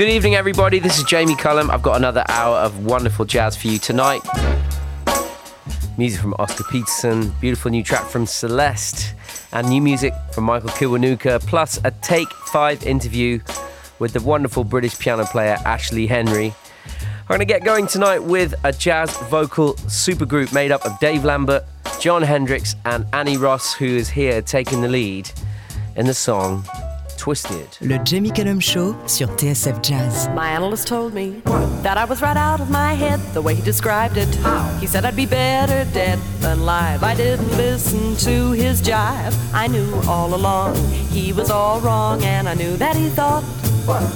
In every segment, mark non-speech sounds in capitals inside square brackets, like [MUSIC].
Good evening, everybody. This is Jamie Cullum. I've got another hour of wonderful jazz for you tonight. Music from Oscar Peterson, beautiful new track from Celeste, and new music from Michael Kiwanuka, plus a Take 5 interview with the wonderful British piano player Ashley Henry. We're going to get going tonight with a jazz vocal supergroup made up of Dave Lambert, Jon Hendricks, and Annie Ross, who is here taking the lead in the song Twisted. Le Jamie Cullum Show sur TSF Jazz. My analyst told me that I was right out of my head the way he described it. He said I'd be better dead than live. I didn't listen to his jive. I knew all along he was all wrong, and I knew that he thought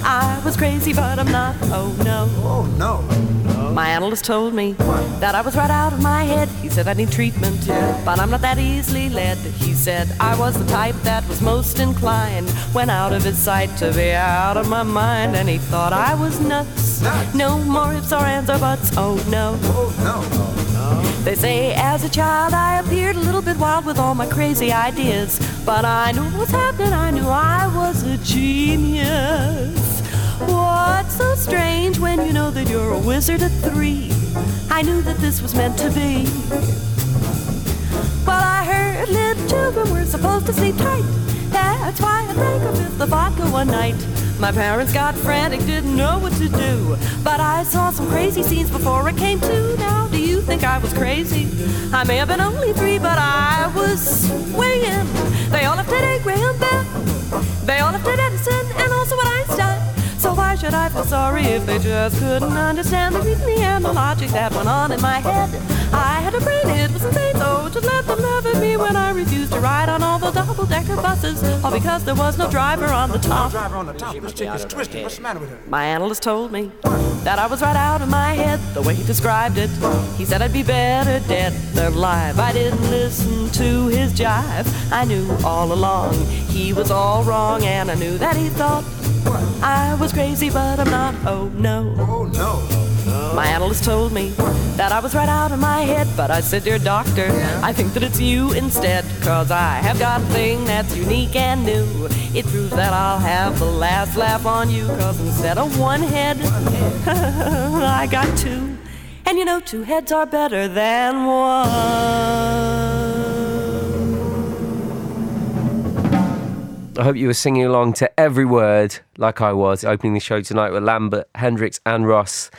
I was crazy, but I'm not. Oh no. Oh no. My analyst told me that I was right out of my head. He said I need treatment, but I'm not that easily led. He said I was the type that was most inclined when out of his sight to be out of my mind. And he thought I was nuts. No more ifs or ands or buts. Oh, oh no. Oh no. They say as a child I appeared a little bit wild with all my crazy ideas. But I knew what was happening, I knew I was a genius. What's so strange when you know that you're a wizard at three? I knew that this was meant to be. Well, I heard little children were supposed to sleep tight. That's why I drank a fifth of vodka one night. My parents got frantic, didn't know what to do. But I saw some crazy scenes before I came to. Now, do you think I was crazy? I may have been only three, but I was swinging. They all left at Graham Bell. They all left at Edison and also should I feel sorry if they just couldn't understand the reasoning and the logic that went on in my head? I had a brain, it was insane, so just let them laugh at me when I refused to ride on all the double-decker buses, all because there was no driver on the top. No driver on the top. This chick is twisted. What's the matter with her? My analyst told me that I was right out of my head the way he described it. He said I'd be better dead than alive. I didn't listen to his jive. I knew all along he was all wrong, and I knew that he thought I was crazy, but I'm not. Oh no. Oh no. no. My analyst told me that I was right out of my head, but I said, Dear doctor, I think that it's you instead, cause I have got a thing that's unique and new. It proves that I'll have the last laugh on you, cause instead of one head, [LAUGHS] I got two. And you know, two heads are better than one. I hope you were singing along to every word like I was, opening the show tonight with Lambert, Hendricks, and Ross.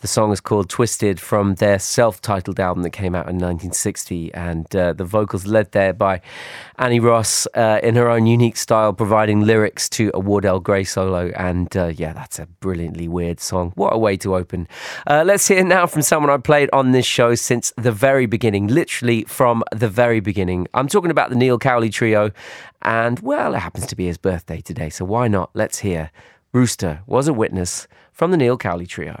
The song is called Twisted from their self titled album that came out in 1960. And uh, the vocals led there by Annie Ross uh, in her own unique style, providing lyrics to a Wardell Gray solo. And uh, yeah, that's a brilliantly weird song. What a way to open. Uh, let's hear now from someone I played on this show since the very beginning, literally from the very beginning. I'm talking about the Neil Cowley Trio. And well, it happens to be his birthday today. So why not? Let's hear Rooster was a witness from the Neil Cowley Trio.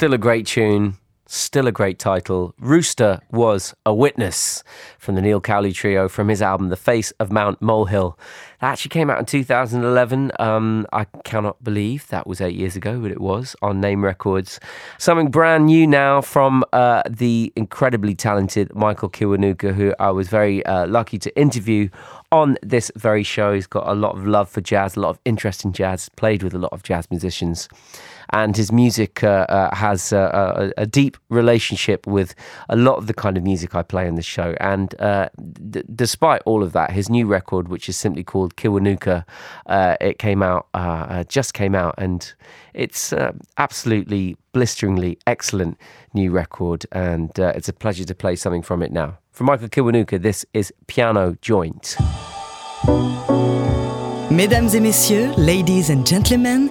Still a great tune. Still a great title. Rooster was a witness from the Neil Cowley trio from his album The Face of Mount Molehill. That actually came out in 2011. Um, I cannot believe that was eight years ago, but it was on Naim Records. Something brand new now from uh, the incredibly talented Michael Kiwanuka, who I was very uh, lucky to interview on this very show. He's got a lot of love for jazz, a lot of interest in jazz, played with a lot of jazz musicians and his music uh, uh, has a, a, deep relationship with a lot of the kind of music I play in the show. And uh, d- despite all of that, his new record, which is simply called Kiwanuka, uh, it came out uh, just came out, and it's absolutely blisteringly excellent new record. And it's a pleasure to play something from it now. From Michael Kiwanuka, this is Piano Joint. Mesdames et messieurs, ladies and gentlemen,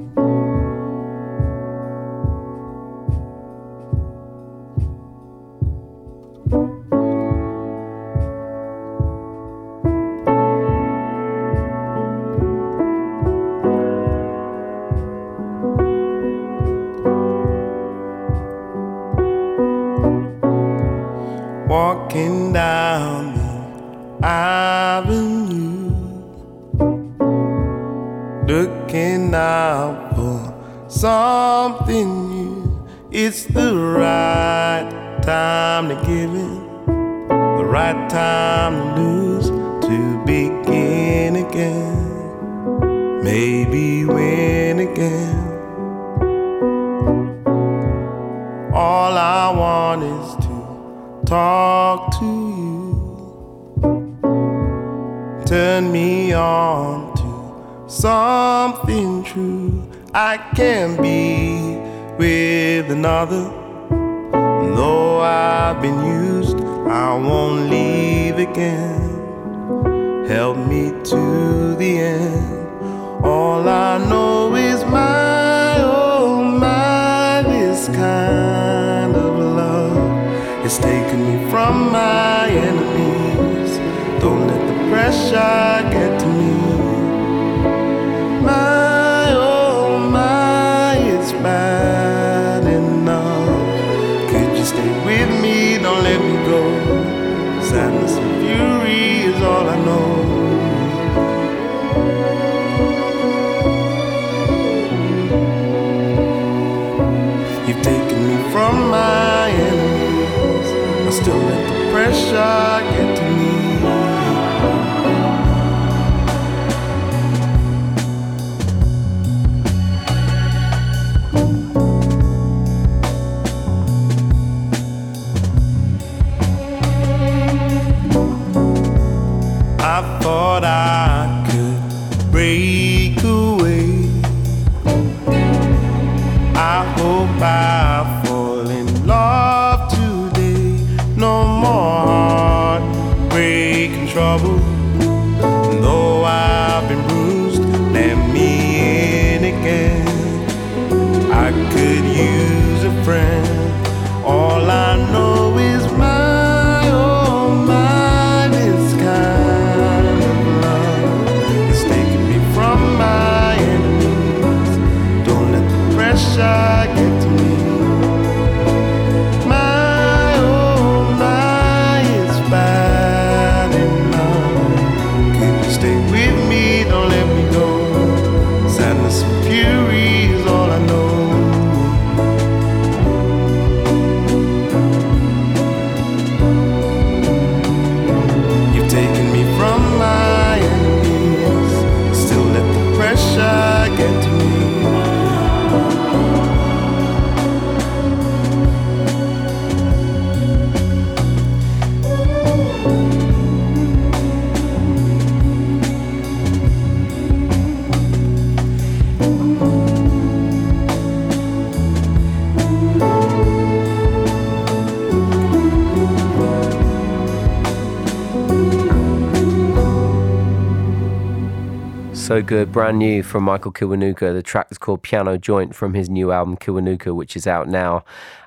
So good, brand new from Michael Kiwanuka. The track is called Piano Joint from his new album Kiwanuka, which is out now.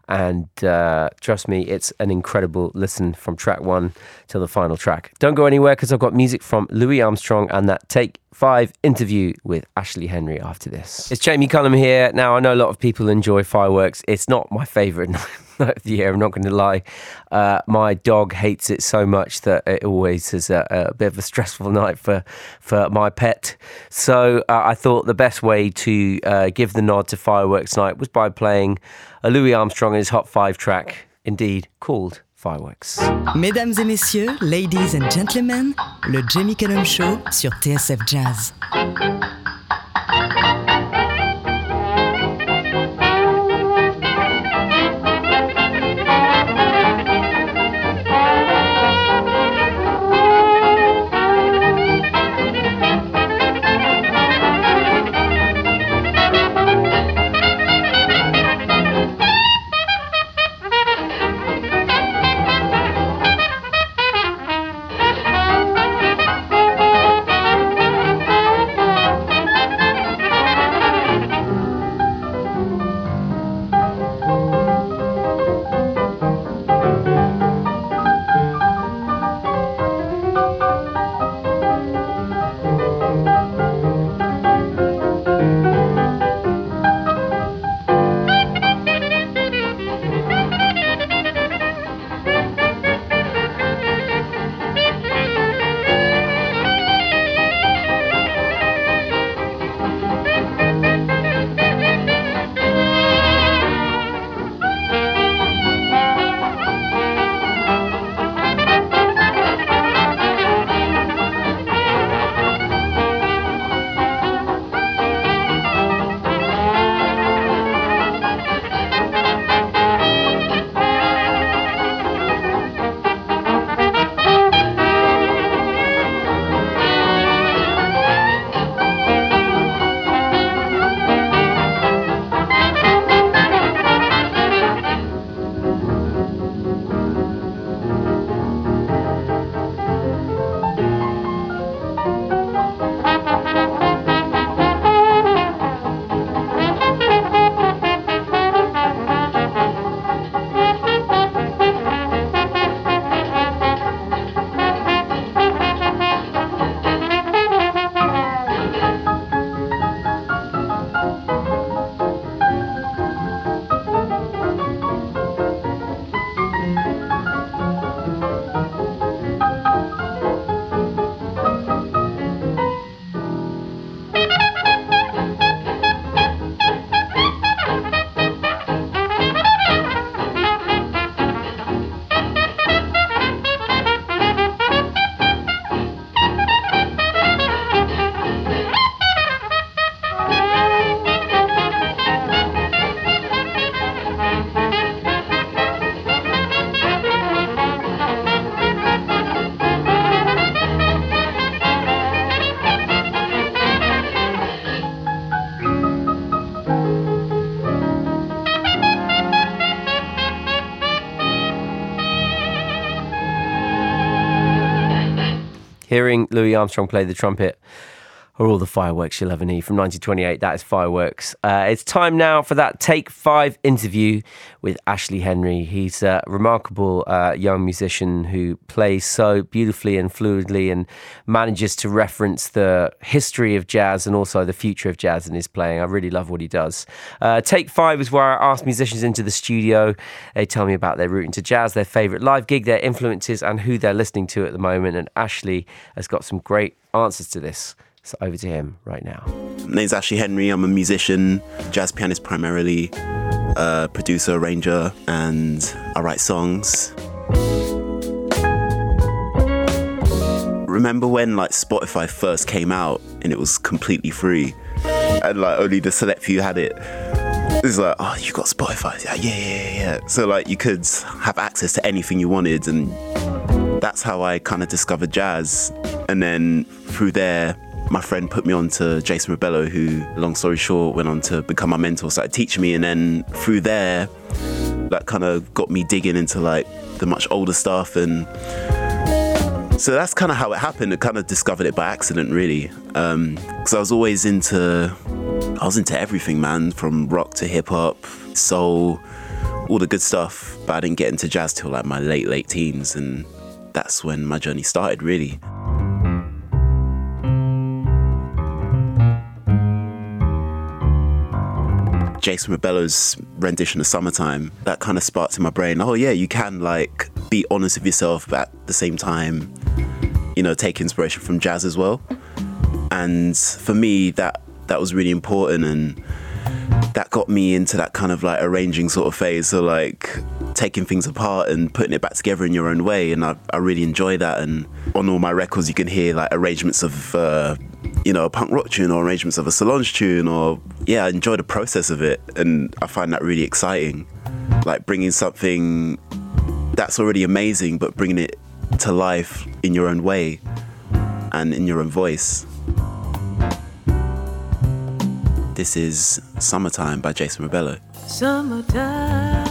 And uh, trust me, it's an incredible listen from track one till the final track. Don't go anywhere because I've got music from Louis Armstrong and that Take Five interview with Ashley Henry after this. It's Jamie Cullum here. Now, I know a lot of people enjoy fireworks. It's not my favourite [LAUGHS] night of the year, I'm not going to lie. Uh, my dog hates it so much that it always is a, a bit of a stressful night for, for my pet. So uh, I thought the best way to uh, give the nod to fireworks night was by playing a Louis Armstrong and his Hot 5 track, indeed called Fireworks. Mesdames et messieurs, ladies and gentlemen, le Jamie Cullum Show sur TSF Jazz. Hearing Louis Armstrong play the trumpet or all the fireworks you'll ever need from 1928. That is fireworks. Uh, it's time now for that Take Five interview with Ashley Henry. He's a remarkable uh, young musician who plays so beautifully and fluidly and manages to reference the history of jazz and also the future of jazz in his playing. I really love what he does. Uh, Take Five is where I ask musicians into the studio. They tell me about their route into jazz, their favourite live gig, their influences, and who they're listening to at the moment. And Ashley has got some great answers to this. So over to him right now. My name's Ashley Henry. I'm a musician, jazz pianist primarily, uh, producer, arranger, and I write songs. Remember when like Spotify first came out and it was completely free, and like only the select few had it. It's like, oh, you got Spotify? Yeah, yeah, yeah, yeah. So like you could have access to anything you wanted, and that's how I kind of discovered jazz. And then through there, my friend put me on to Jason Rebello, who, long story short, went on to become my mentor, started teaching me, and then through there, that kind of got me digging into like the much older stuff and So that's kind of how it happened. I kind of discovered it by accident, really, um, because I was always into, I was into everything, man, from rock to hip hop, soul, all the good stuff. But I didn't get into jazz till like my late late teens, and that's when my journey started, really. Jason Rebello's rendition of Summertime, that kind of sparked in my brain, oh yeah, you can like be honest with yourself, but at the same time, you know, take inspiration from jazz as well. And for me, that that was really important and that got me into that kind of like arranging sort of phase. So like taking things apart and putting it back together in your own way. And I, I really enjoy that. And on all my records, you can hear like arrangements of, uh, you know, a punk rock tune or arrangements of a Solange tune or yeah, I enjoy the process of it. And I find that really exciting. Like bringing something that's already amazing, but bringing it to life in your own way and in your own voice. This is Summertime by Jason Rebello. Summertime,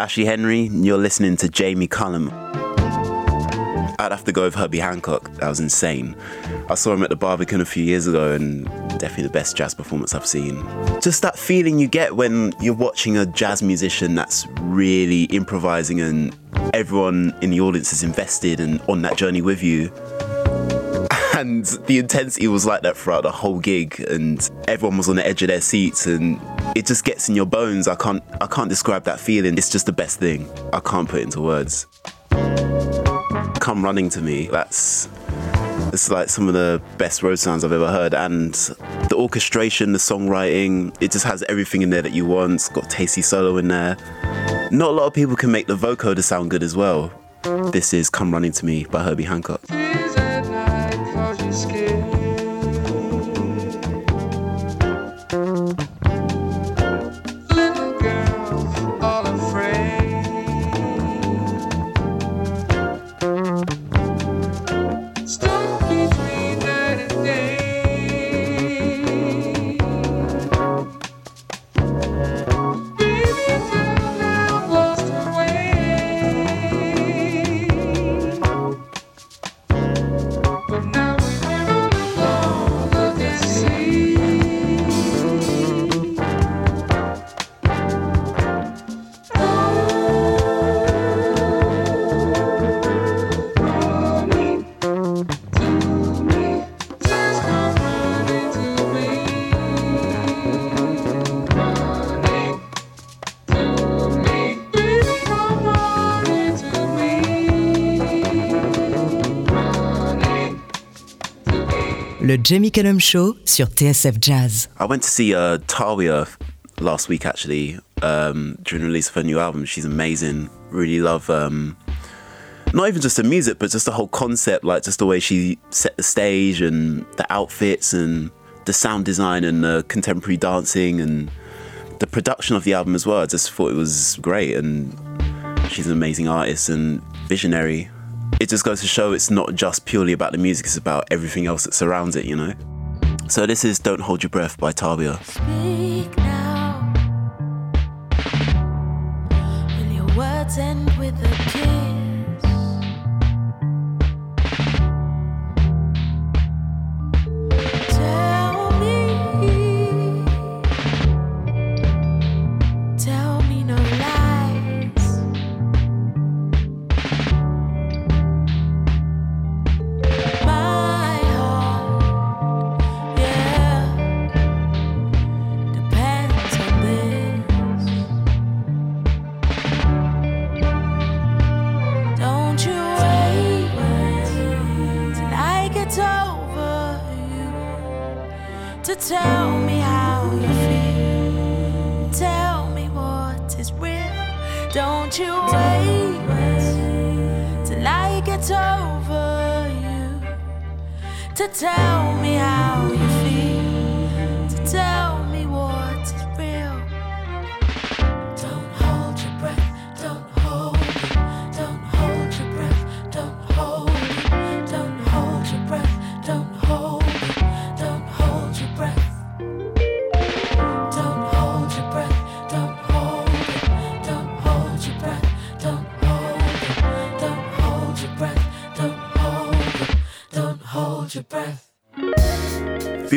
Ashley Henry, you're listening to Jamie Cullum. I'd have to go with Herbie Hancock. That was insane. I saw him at the Barbican a few years ago, and definitely the best jazz performance I've seen. Just that feeling you get when you're watching a jazz musician that's really improvising, and everyone in the audience is invested and on that journey with you. [LAUGHS] And the intensity was like that throughout the whole gig, and everyone was on the edge of their seats, and it just gets in your bones. I can't, I can't describe that feeling. It's just the best thing. I can't put into words. Come running to me. That's it's like some of the best Rhodes sounds I've ever heard, and the orchestration, the songwriting, it just has everything in there that you want. It's got tasty solo in there. Not a lot of people can make the vocoder sound good as well. This is Come Running to Me by Herbie Hancock. Jamie Cullum Show sur TSF Jazz. I went to see uh, Tawiah last week actually um, during the release of her new album. She's amazing. Really love um, not even just the music, but just the whole concept, like just the way she set the stage and the outfits and the sound design and the contemporary dancing and the production of the album as well. I just thought it was great and she's an amazing artist and visionary. It just goes to show it's not just purely about the music, it's about everything else that surrounds it, you know? So this is Don't Hold Your Breath by Tawiah. Speak now. Will your words end with a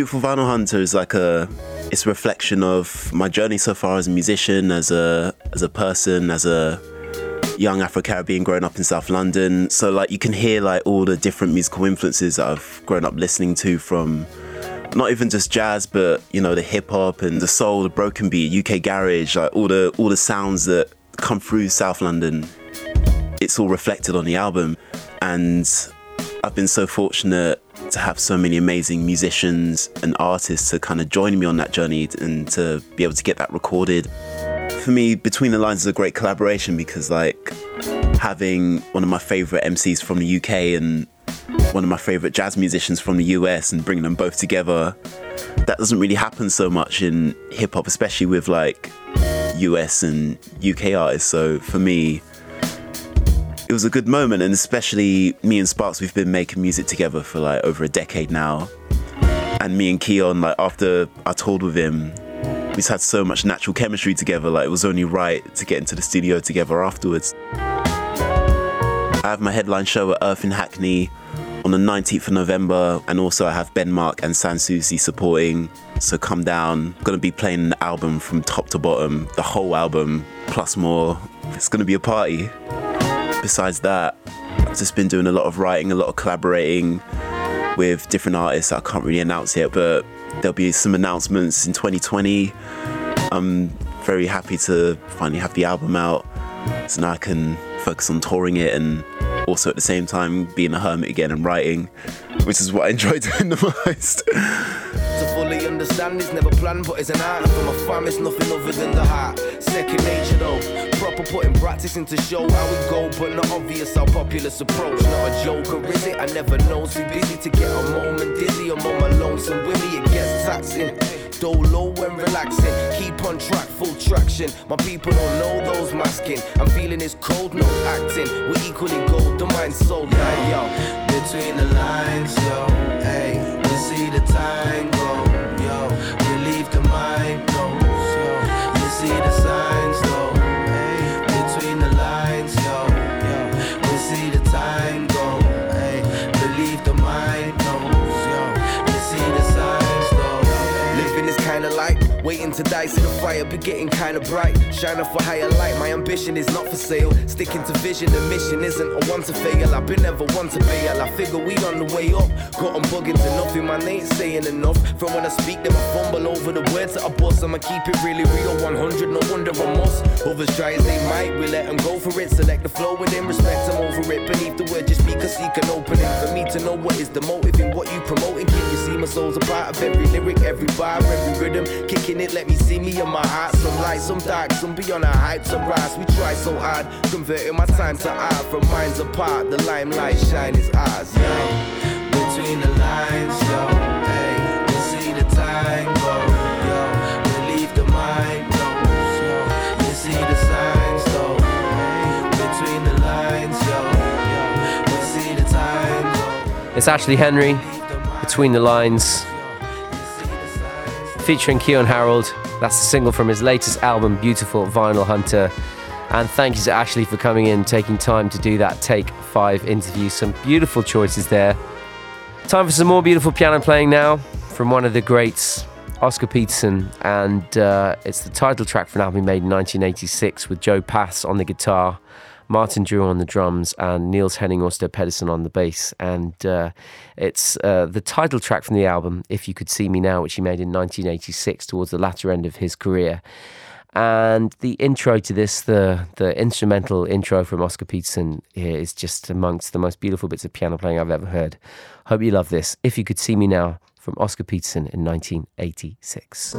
Beautiful Vinyl Hunter is like a it's a reflection of my journey so far as a musician, as a as a person, as a young Afro Caribbean growing up in South London. So like you can hear like all the different musical influences that I've grown up listening to from not even just jazz, but you know, the hip hop and the soul, the broken beat, UK garage, like all the all the sounds that come through South London. It's all reflected on the album. And I've been so fortunate to have so many amazing musicians and artists to kind of join me on that journey and to be able to get that recorded. For me, Between the Lines is a great collaboration because, like, having one of my favorite MCs from the UK and one of my favorite jazz musicians from the US and bringing them both together, that doesn't really happen so much in hip hop, especially with like US and UK artists. So for me, it was a good moment, and especially me and Sparks, we've been making music together for like over a decade now. And me and Keyon, like after I toured with him, we just had so much natural chemistry together. Like it was only right to get into the studio together afterwards. I have my headline show at Earth in Hackney on the 19th of November, and also I have Ben Mark and Sansusi supporting. So come down. gonna be playing the album from top to bottom, the whole album plus more. It's gonna be a party. Besides that, I've just been doing a lot of writing, a lot of collaborating with different artists I can't really announce yet, but there'll be some announcements in 2020. I'm very happy to finally have the album out, so now I can focus on touring it and also at the same time being a hermit again and writing, which is what I [LAUGHS] enjoy doing the [LAUGHS] most. Fully understand is never planned, but it's an art. For my fam, it's nothing other than the heart. Second nature though, proper putting practice into show how we go, but not obvious how populous approach. Not a joke, or is it? I never know. Too busy to get a moment dizzy. I'm on my lonesome with me, it gets taxing. Dolo when relaxing, keep on track, full traction. My people don't know those masking. I'm feeling it's cold, no acting. We're equally gold, the mind sold night, yo. Between the lines, yo. Hey, we see the time go, waiting to die, see the fire be getting kinda bright. Shining for higher light, my ambition is not for sale. Sticking to vision, the mission isn't a one to fail. I've been never one to fail. I figure we on the way up. Got 'em bugging to nothing, man ain't saying enough. From when I speak, them I fumble over the words that I bust. I'ma keep it really real, 100, no wonder I must. Others try as they might, we let 'em go for it. Select the flow within respect, I'm over it. Beneath the word, just speak a seek an opening. For me to know what is the motive in what you promoting. Can you see my soul's a part of every lyric, every bar, every rhythm? Kicking it, let me see me in my heart. Some light, some dark, some beyond a hype, some rise. We try so hard, converting my time to art. From minds apart, the limelight shine is ours, yo. Between the lines, yo. Hey, we see the time go, yo. Relieve the mind yo. You see the signs, though. Hey, between the lines, yo. yo. We see the time go. It's Ashley Henry, Between the Lines, featuring Keyon Harrold. That's the single from his latest album, Beautiful Vinyl Hunter. And thank you to Ashley for coming in, taking time to do that Take 5 interview. Some beautiful choices there. Time for some more beautiful piano playing now from one of the greats, Oscar Peterson. And uh, it's the title track for an album made in 1986 with Joe Pass on the guitar. Martin Drew on the drums and Niels Henning Orsted Pedersen on the bass. And uh, it's uh, the title track from the album, If You Could See Me Now, which he made in 1986 towards the latter end of his career. And the intro to this, the the instrumental intro from Oscar Peterson here is just amongst the most beautiful bits of piano playing I've ever heard. Hope you love this. If You Could See Me Now from Oscar Peterson in 1986.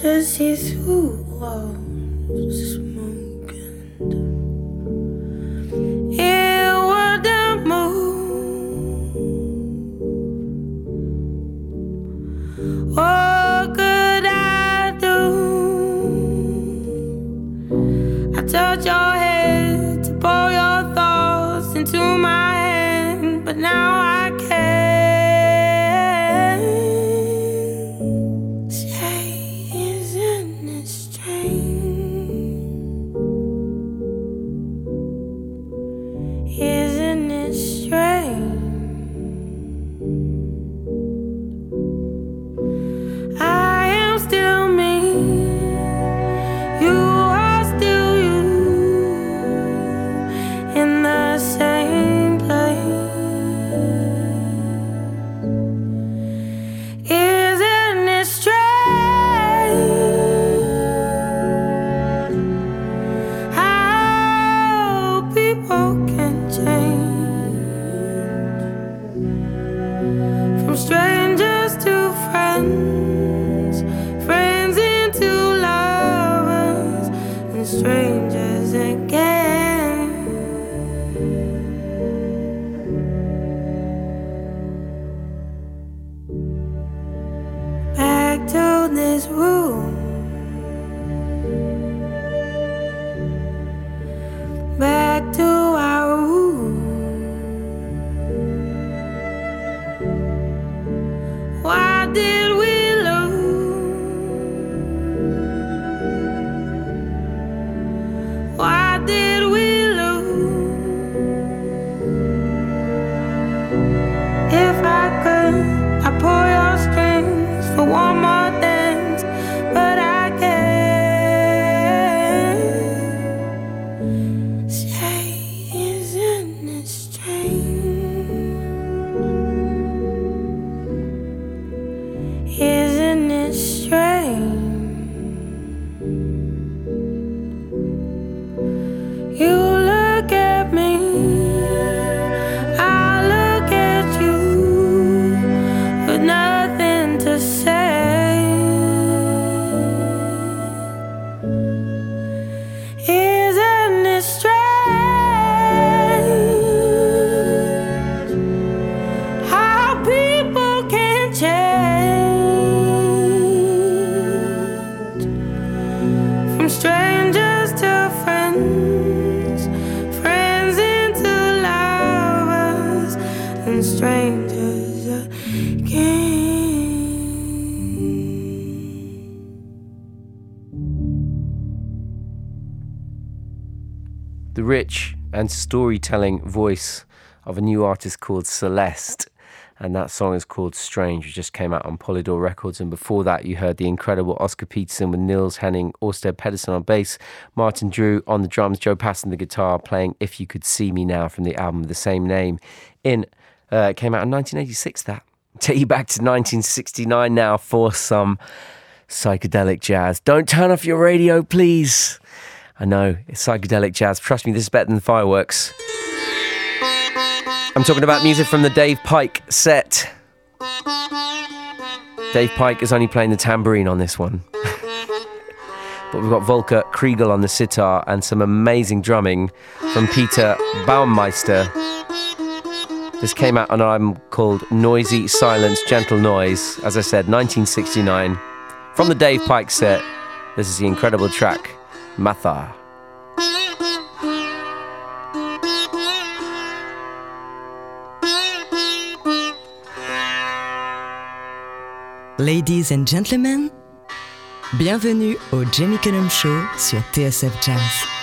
to see through all smoke and it wouldn't move. What could I do? I. storytelling voice of a new artist called Celeste. And that song is called Strange, which just came out on Polydor Records. And before that, you heard the incredible Oscar Peterson with Niels-Henning, Orsted Pedersen on bass, Martin Drew on the drums, Joe Pass on the guitar, playing If You Could See Me Now from the album of the same name. In uh, came out in 1986. That [LAUGHS] take you back to 1969 now for some psychedelic jazz. Don't turn off your radio, please. I know it's psychedelic jazz. Trust me, this is better than fireworks. I'm talking about music from the Dave Pike set. Dave Pike is only playing the tambourine on this one. [LAUGHS] but we've got Volker Kriegel on the sitar and some amazing drumming from Peter Baumeister. This came out on an album called Noisy Silence, Gentle Noise, as I said, 1969. From the Dave Pike set, this is the incredible track, Matha. Ladies and gentlemen, bienvenue au Jamie Cullum Show sur TSF Jazz.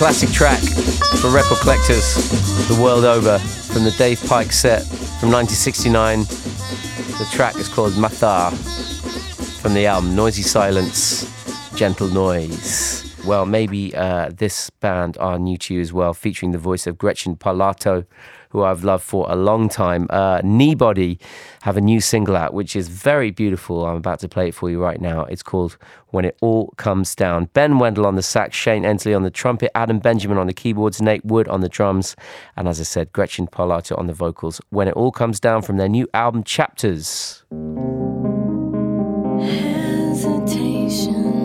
Classic track for record collectors the world over from the Dave Pike set from 1969. The track is called Mathar from the album Noisy Silence, Gentle Noise. Well, maybe uh, this band are new to you as well, featuring the voice of Gretchen Parlato, who I've loved for a long time. Uh, Kneebody have a new single out, which is very beautiful. I'm about to play it for you right now. It's called When It All Comes Down. Ben Wendel on the sax, Shane Endsley on the trumpet, Adam Benjamin on the keyboards, Nate Wood on the drums, and as I said, Gretchen Parlato on the vocals. When It All Comes Down from their new album, Chapters. Hesitation's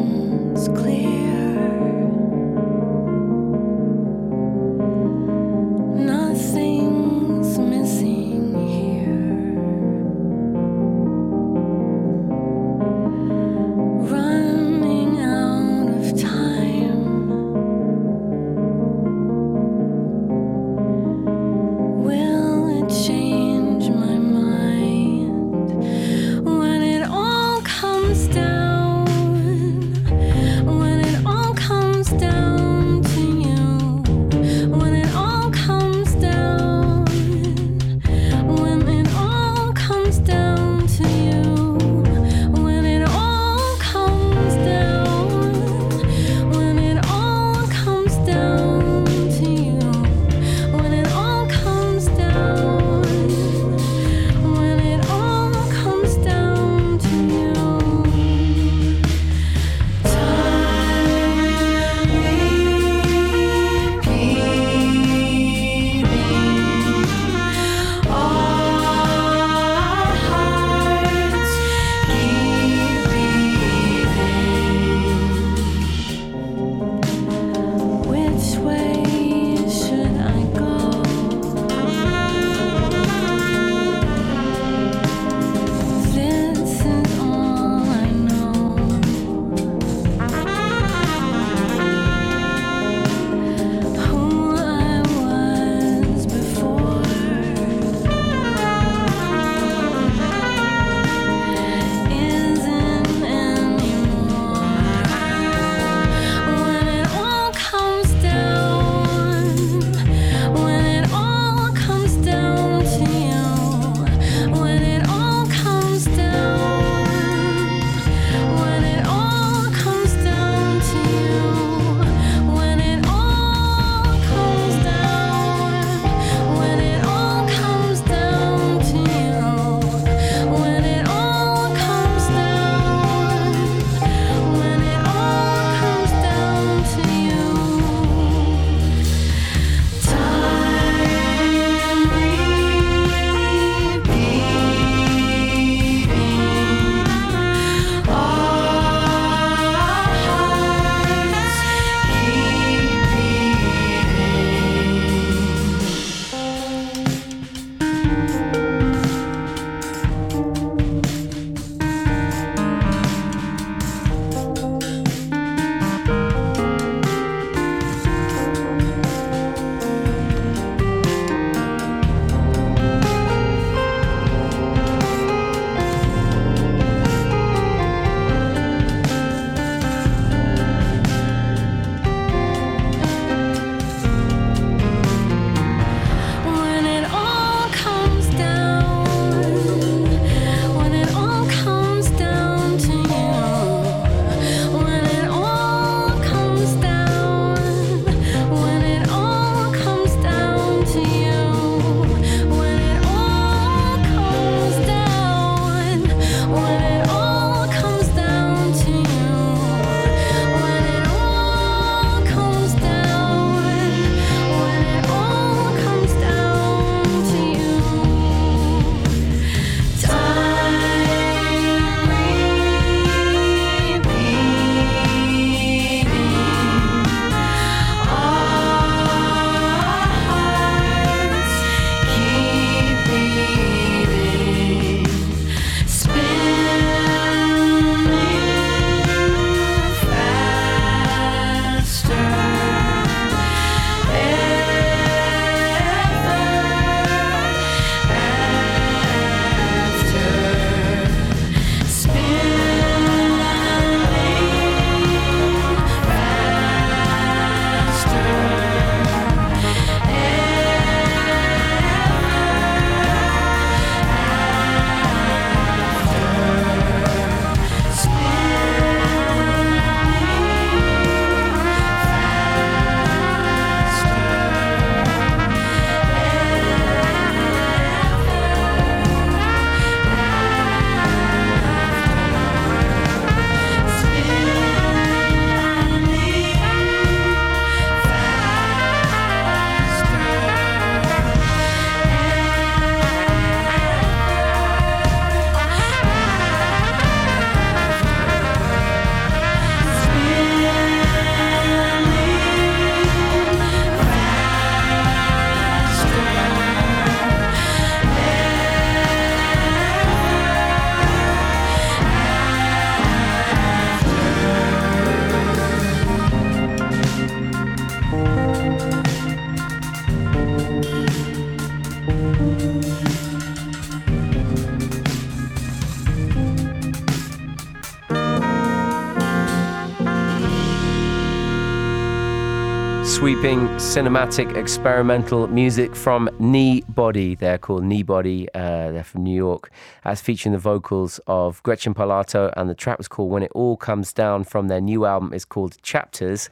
sweeping cinematic experimental music from Kneebody. They're called Kneebody. Uh, they're from New York. That's featuring the vocals of Gretchen Parlato, and the track was called When It All Comes Down from their new album is called Chapters,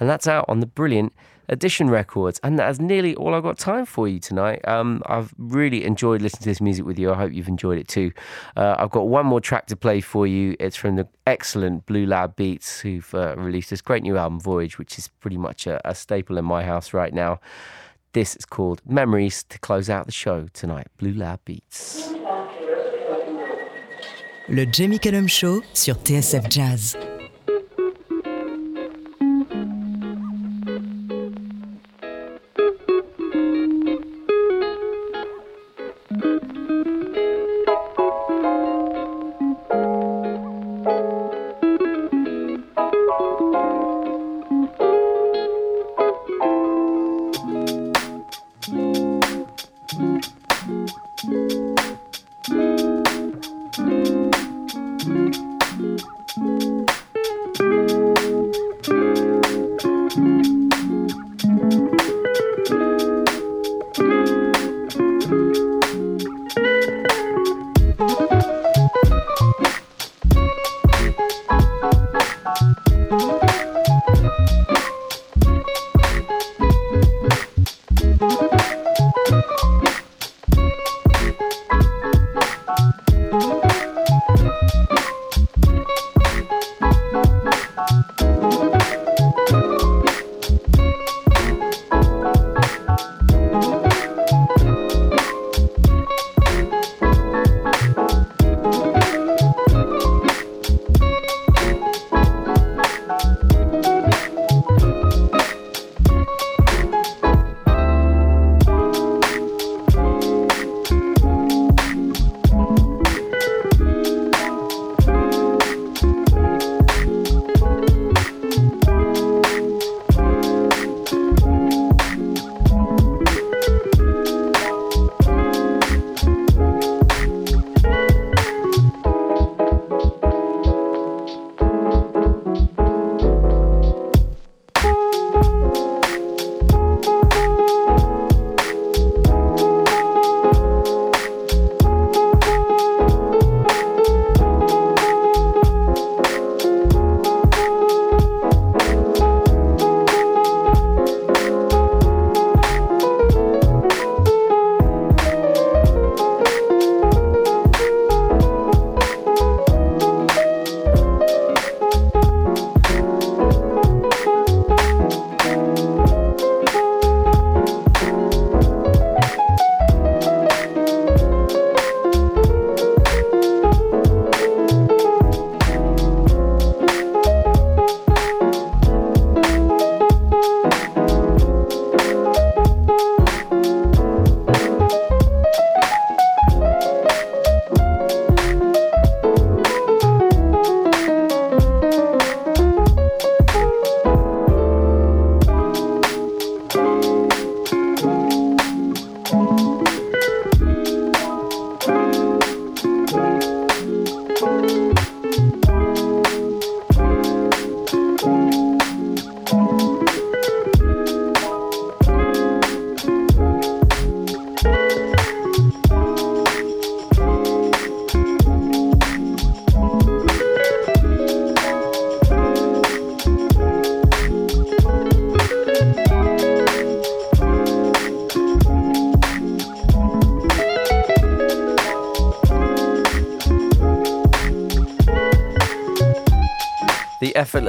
and that's out on the brilliant Edition Records. And that's nearly all I've got time for you tonight. Um, I've really enjoyed listening to this music with you. I hope you've enjoyed it too. Uh, I've got one more track to play for you. It's from the excellent Blue Lab Beats, who've uh, released this great new album, Voyage, which is pretty much a, a staple in my house right now. This is called Memories to close out the show tonight. Blue Lab Beats. Le Jamie Cullum Show sur TSF Jazz.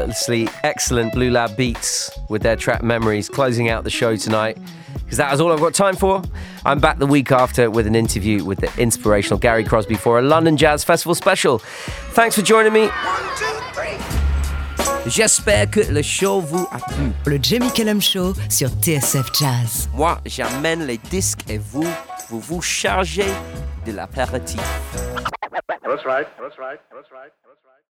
Effortlessly excellent Blue Lab beats with their track Memories closing out the show tonight. Because that is all I've got time for. I'm back the week after with an interview with the inspirational Gary Crosby for a London Jazz Festival special. Thanks for joining me. J'espère que le show vous a plu. Le Jamie Cullum Show sur TSF Jazz. Moi, j'amène les disques et vous, vous vous chargez de l'apéritif. That's. That's right. That's right.